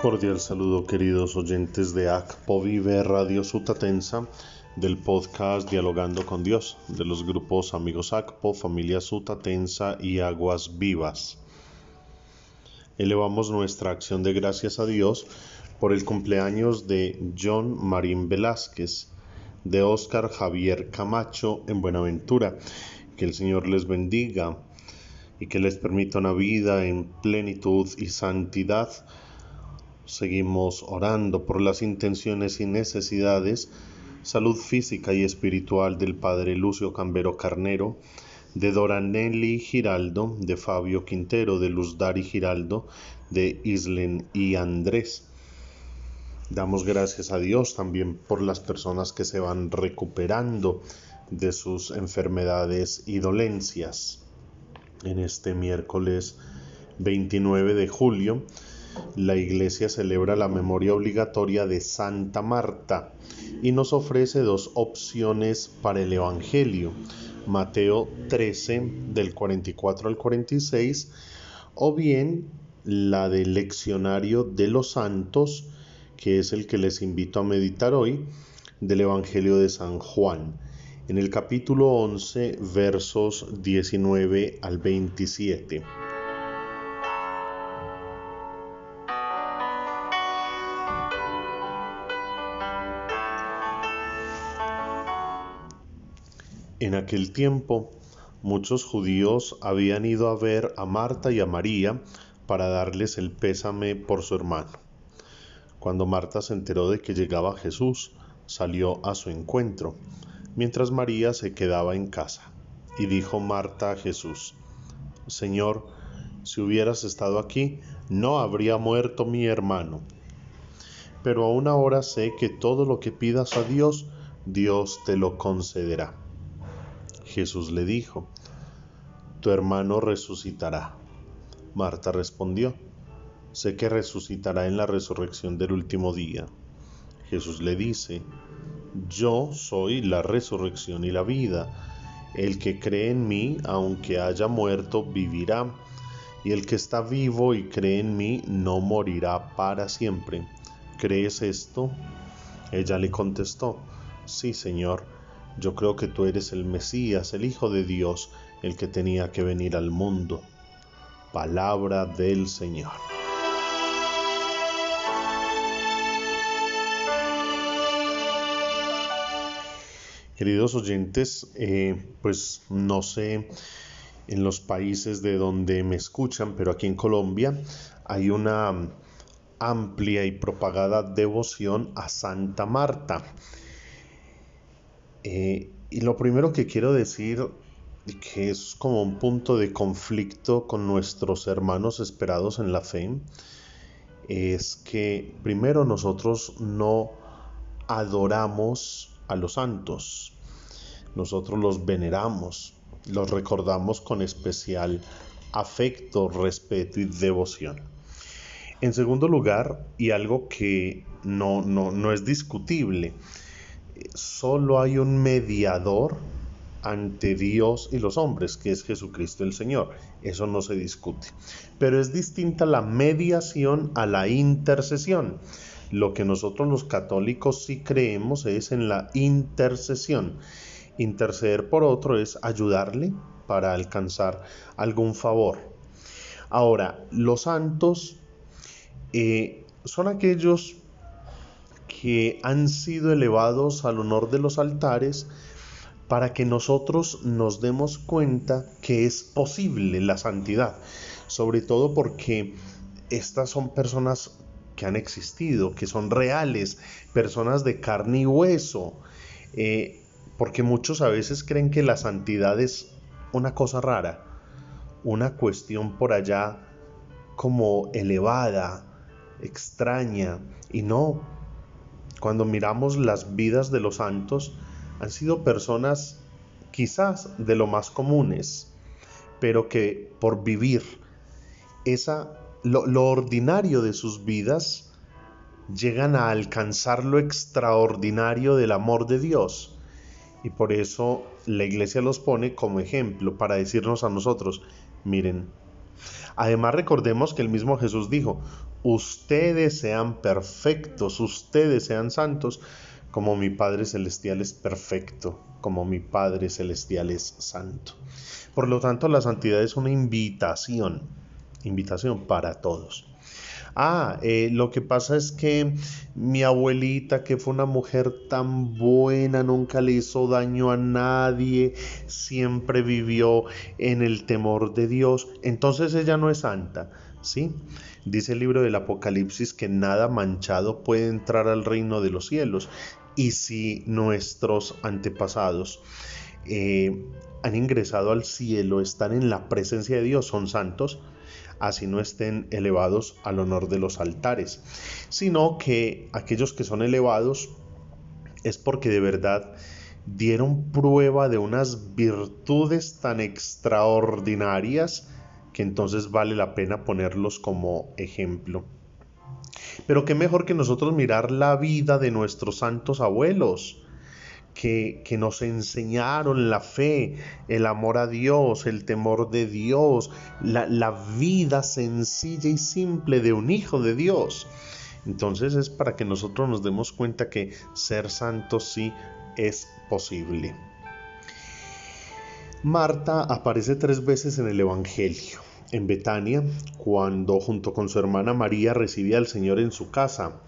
Cordial saludo queridos oyentes de ACPO Vive Radio Sutatensa del podcast Dialogando con Dios de los grupos Amigos ACPO, Familia Sutatensa y Aguas Vivas. Elevamos nuestra acción de gracias a Dios por el cumpleaños de John Marín Velázquez, de Oscar Javier Camacho en Buenaventura. Que el Señor les bendiga y que les permita una vida en plenitud y santidad Seguimos orando por las intenciones y necesidades, salud física y espiritual del Padre Lucio Cambero Carnero, de Doranelli Giraldo, de Fabio Quintero, de Luz Dari Giraldo, de Islen y Andrés. Damos gracias a Dios también por las personas que se van recuperando de sus enfermedades y dolencias. En este miércoles 29 de julio la Iglesia celebra la memoria obligatoria de Santa Marta y nos ofrece dos opciones para el Evangelio. Mateo 13 del 44 al 46 o bien la del leccionario de los santos que es el que les invito a meditar hoy del Evangelio de San Juan en el capítulo 11 versos 19 al 27. En aquel tiempo, muchos judíos habían ido a ver a Marta y a María para darles el pésame por su hermano. Cuando Marta se enteró de que llegaba Jesús, salió a su encuentro, mientras María se quedaba en casa. Y dijo Marta a Jesús, Señor, si hubieras estado aquí, no habría muerto mi hermano. Pero aún ahora sé que todo lo que pidas a Dios, Dios te lo concederá. Jesús le dijo, Tu hermano resucitará. Marta respondió, Sé que resucitará en la resurrección del último día. Jesús le dice, Yo soy la resurrección y la vida. El que cree en mí, aunque haya muerto, vivirá. Y el que está vivo y cree en mí, no morirá para siempre. ¿Crees esto? Ella le contestó, Sí, Señor yo creo que tú eres el Mesías, el Hijo de Dios, el que tenía que venir al mundo. Palabra del Señor. Queridos oyentes, eh, pues no sé en los países de donde me escuchan, pero aquí en Colombia hay una amplia y propagada devoción a Santa Marta. Eh, y lo primero que quiero decir, que es como un punto de conflicto con nuestros hermanos esperados en la fe, es que primero nosotros no adoramos a los santos, nosotros los veneramos, los recordamos con especial afecto, respeto y devoción. En segundo lugar, y algo que no, no, no es discutible, solo hay un mediador ante Dios y los hombres, que es Jesucristo el Señor. Eso no se discute. Pero es distinta la mediación a la intercesión. Lo que nosotros los católicos sí creemos es en la intercesión. Interceder por otro es ayudarle para alcanzar algún favor. Ahora, los santos eh, son aquellos que han sido elevados al honor de los altares para que nosotros nos demos cuenta que es posible la santidad, sobre todo porque estas son personas que han existido, que son reales, personas de carne y hueso, eh, porque muchos a veces creen que la santidad es una cosa rara, una cuestión por allá como elevada, extraña, y no, cuando miramos las vidas de los santos, han sido personas quizás de lo más comunes, pero que por vivir esa, lo, lo ordinario de sus vidas, llegan a alcanzar lo extraordinario del amor de Dios. Y por eso la iglesia los pone como ejemplo para decirnos a nosotros, miren, Además recordemos que el mismo Jesús dijo, ustedes sean perfectos, ustedes sean santos, como mi Padre Celestial es perfecto, como mi Padre Celestial es santo. Por lo tanto, la santidad es una invitación, invitación para todos. Ah, eh, lo que pasa es que mi abuelita, que fue una mujer tan buena, nunca le hizo daño a nadie, siempre vivió en el temor de Dios, entonces ella no es santa, ¿sí? Dice el libro del Apocalipsis que nada manchado puede entrar al reino de los cielos. Y si nuestros antepasados eh, han ingresado al cielo, están en la presencia de Dios, son santos, así no estén elevados al honor de los altares, sino que aquellos que son elevados es porque de verdad dieron prueba de unas virtudes tan extraordinarias que entonces vale la pena ponerlos como ejemplo. Pero qué mejor que nosotros mirar la vida de nuestros santos abuelos, que, nos enseñaron la fe, el amor a Dios, el temor de Dios, la, la vida sencilla y simple de un hijo de Dios. Entonces es para que nosotros nos demos cuenta que ser santos sí es posible. Marta aparece tres veces en el Evangelio. En Betania, cuando junto con su hermana María recibía al Señor en su casa.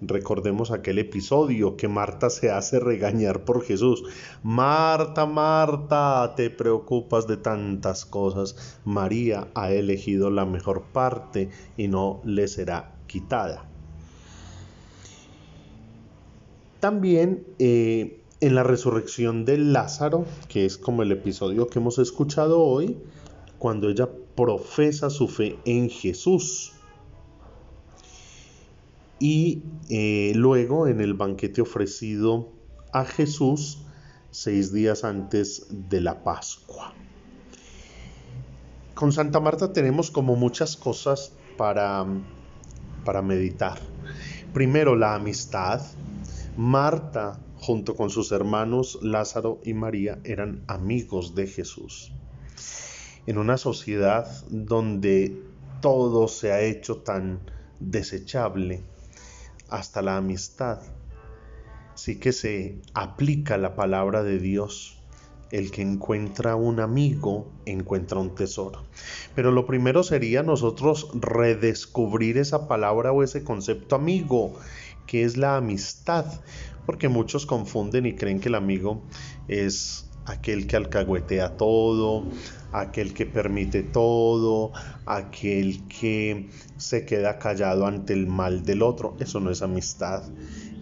Recordemos aquel episodio que Marta se hace regañar por Jesús. Marta, Marta, te preocupas de tantas cosas. María ha elegido la mejor parte y no le será quitada. También eh, en la resurrección de Lázaro, que es como el episodio que hemos escuchado hoy, cuando ella profesa su fe en Jesús y eh, luego en el banquete ofrecido a Jesús seis días antes de la Pascua. Con Santa Marta tenemos como muchas cosas para, para meditar. Primero, la amistad. Marta, junto con sus hermanos Lázaro y María, eran amigos de Jesús. En una sociedad donde todo se ha hecho tan desechable, hasta la amistad. Sí que se aplica la palabra de Dios. El que encuentra un amigo encuentra un tesoro. Pero lo primero sería nosotros redescubrir esa palabra o ese concepto amigo, que es la amistad, porque muchos confunden y creen que el amigo es aquel que alcahuetea todo, aquel que permite todo, aquel que se queda callado ante el mal del otro. Eso no es amistad.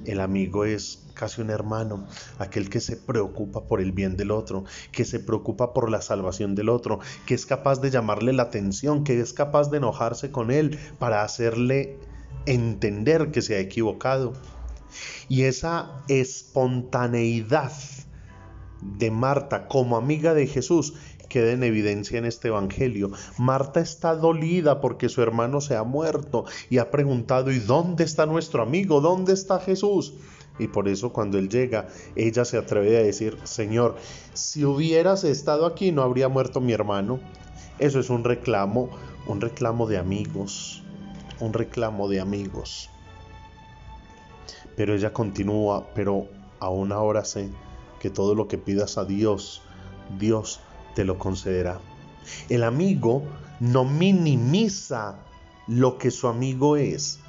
El amigo es casi un hermano, aquel que se preocupa por el bien del otro, que se preocupa por la salvación del otro, que es capaz de llamarle la atención, que es capaz de enojarse con él para hacerle entender que se ha equivocado. Y esa espontaneidad de Marta como amiga de Jesús queda en evidencia en este Evangelio. Marta está dolida porque su hermano se ha muerto y ha preguntado, ¿y dónde está nuestro amigo? ¿Dónde está Jesús? Y por eso cuando él llega, ella se atreve a decir, Señor, si hubieras estado aquí no habría muerto mi hermano. Eso es un reclamo, un reclamo de amigos, un reclamo de amigos. Pero ella continúa, pero aún ahora sé que todo lo que pidas a Dios, Dios te lo concederá. El amigo no minimiza lo que su amigo es.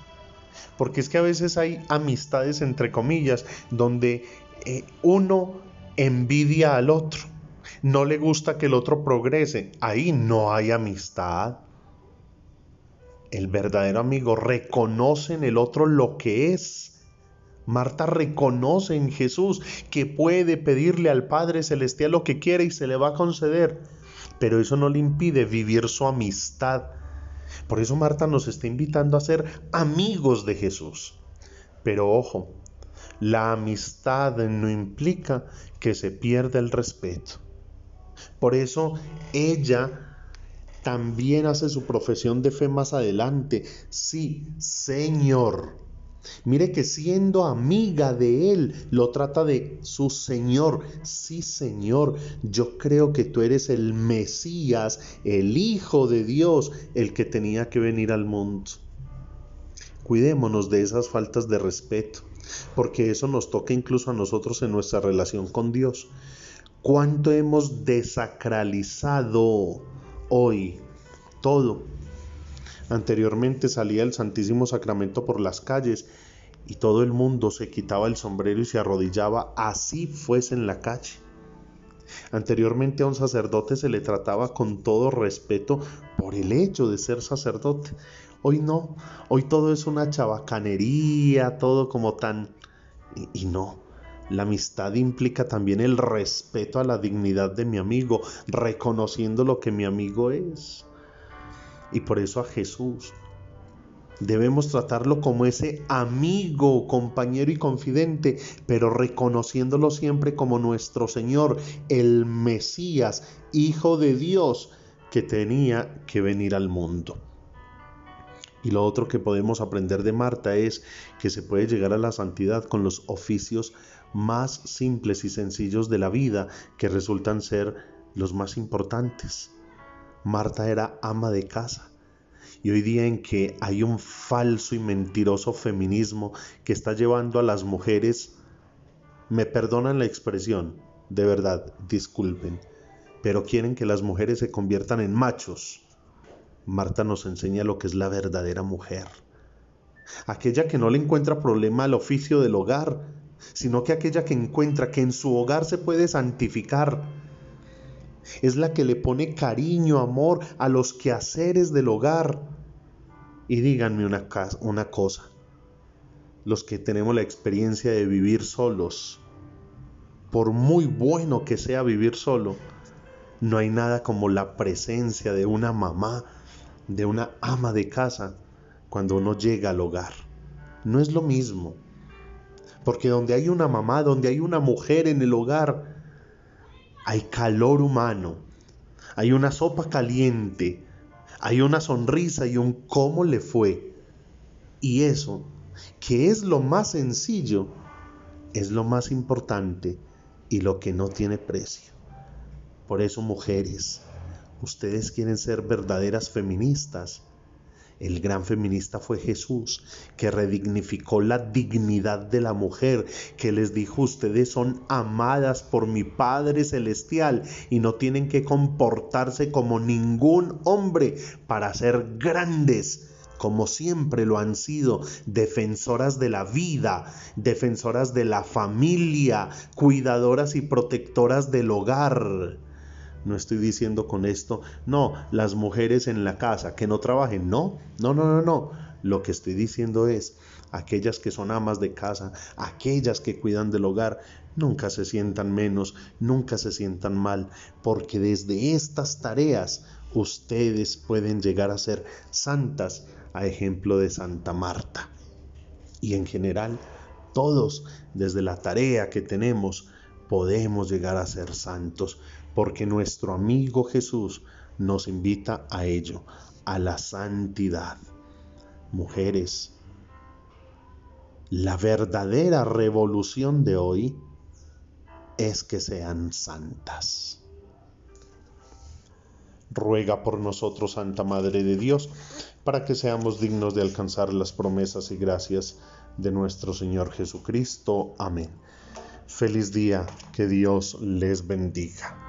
Porque es que a veces hay amistades, entre comillas, donde eh, uno envidia al otro. No le gusta que el otro progrese. Ahí no hay amistad. El verdadero amigo reconoce en el otro lo que es Marta reconoce en Jesús que puede pedirle al Padre Celestial lo que quiere y se le va a conceder, pero eso no le impide vivir su amistad. Por eso Marta nos está invitando a ser amigos de Jesús. Pero ojo, la amistad no implica que se pierda el respeto. Por eso ella también hace su profesión de fe más adelante. Sí, Señor, Mire que siendo amiga de él, lo trata de su Señor. Sí, Señor, yo creo que tú eres el Mesías, el Hijo de Dios, el que tenía que venir al mundo. Cuidémonos de esas faltas de respeto, porque eso nos toca incluso a nosotros en nuestra relación con Dios. ¿Cuánto hemos desacralizado hoy todo? Anteriormente salía el Santísimo Sacramento por las calles y todo el mundo se quitaba el sombrero y se arrodillaba así fuese en la calle. Anteriormente a un sacerdote se le trataba con todo respeto por el hecho de ser sacerdote. Hoy no, hoy todo es una chabacanería, todo como tan... Y, y no, la amistad implica también el respeto a la dignidad de mi amigo, reconociendo lo que mi amigo es. Y por eso a Jesús debemos tratarlo como ese amigo, compañero y confidente, pero reconociéndolo siempre como nuestro Señor, el Mesías, Hijo de Dios, que tenía que venir al mundo. Y lo otro que podemos aprender de Marta es que se puede llegar a la santidad con los oficios más simples y sencillos de la vida que resultan ser los más importantes. Marta era ama de casa. Y hoy día en que hay un falso y mentiroso feminismo que está llevando a las mujeres, me perdonan la expresión, de verdad, disculpen, pero quieren que las mujeres se conviertan en machos. Marta nos enseña lo que es la verdadera mujer. Aquella que no le encuentra problema al oficio del hogar, sino que aquella que encuentra que en su hogar se puede santificar es la que le pone cariño, amor a los quehaceres del hogar. Y díganme una, una cosa, los que tenemos la experiencia de vivir solos, por muy bueno que sea vivir solo, no hay nada como la presencia de una mamá, de una ama de casa, cuando uno llega al hogar. No es lo mismo. Porque donde hay una mamá, donde hay una mujer en el hogar, hay calor humano, hay una sopa caliente, hay una sonrisa y un cómo le fue. Y eso, que es lo más sencillo, es lo más importante y lo que no tiene precio. Por eso, mujeres, ustedes quieren ser verdaderas feministas, el gran feminista fue Jesús, que redignificó la dignidad de la mujer, que les dijo, ustedes son amadas por mi Padre Celestial y no tienen que comportarse como ningún hombre para ser grandes como siempre lo han sido, defensoras de la vida, defensoras de la familia, cuidadoras y protectoras del hogar. No estoy diciendo con esto, no, las mujeres en la casa que no trabajen, no, no, no, no, no. Lo que estoy diciendo es, aquellas que son amas de casa, aquellas que cuidan del hogar, nunca se sientan menos, nunca se sientan mal, porque desde estas tareas ustedes pueden llegar a ser santas, a ejemplo de Santa Marta. Y en general, todos, desde la tarea que tenemos, podemos llegar a ser santos, porque nuestro amigo Jesús nos invita a ello, a la santidad. Mujeres, la verdadera revolución de hoy es que sean santas. Ruega por nosotros, Santa Madre de Dios, para que seamos dignos de alcanzar las promesas y gracias de nuestro Señor Jesucristo. Amén. Feliz día, que Dios les bendiga.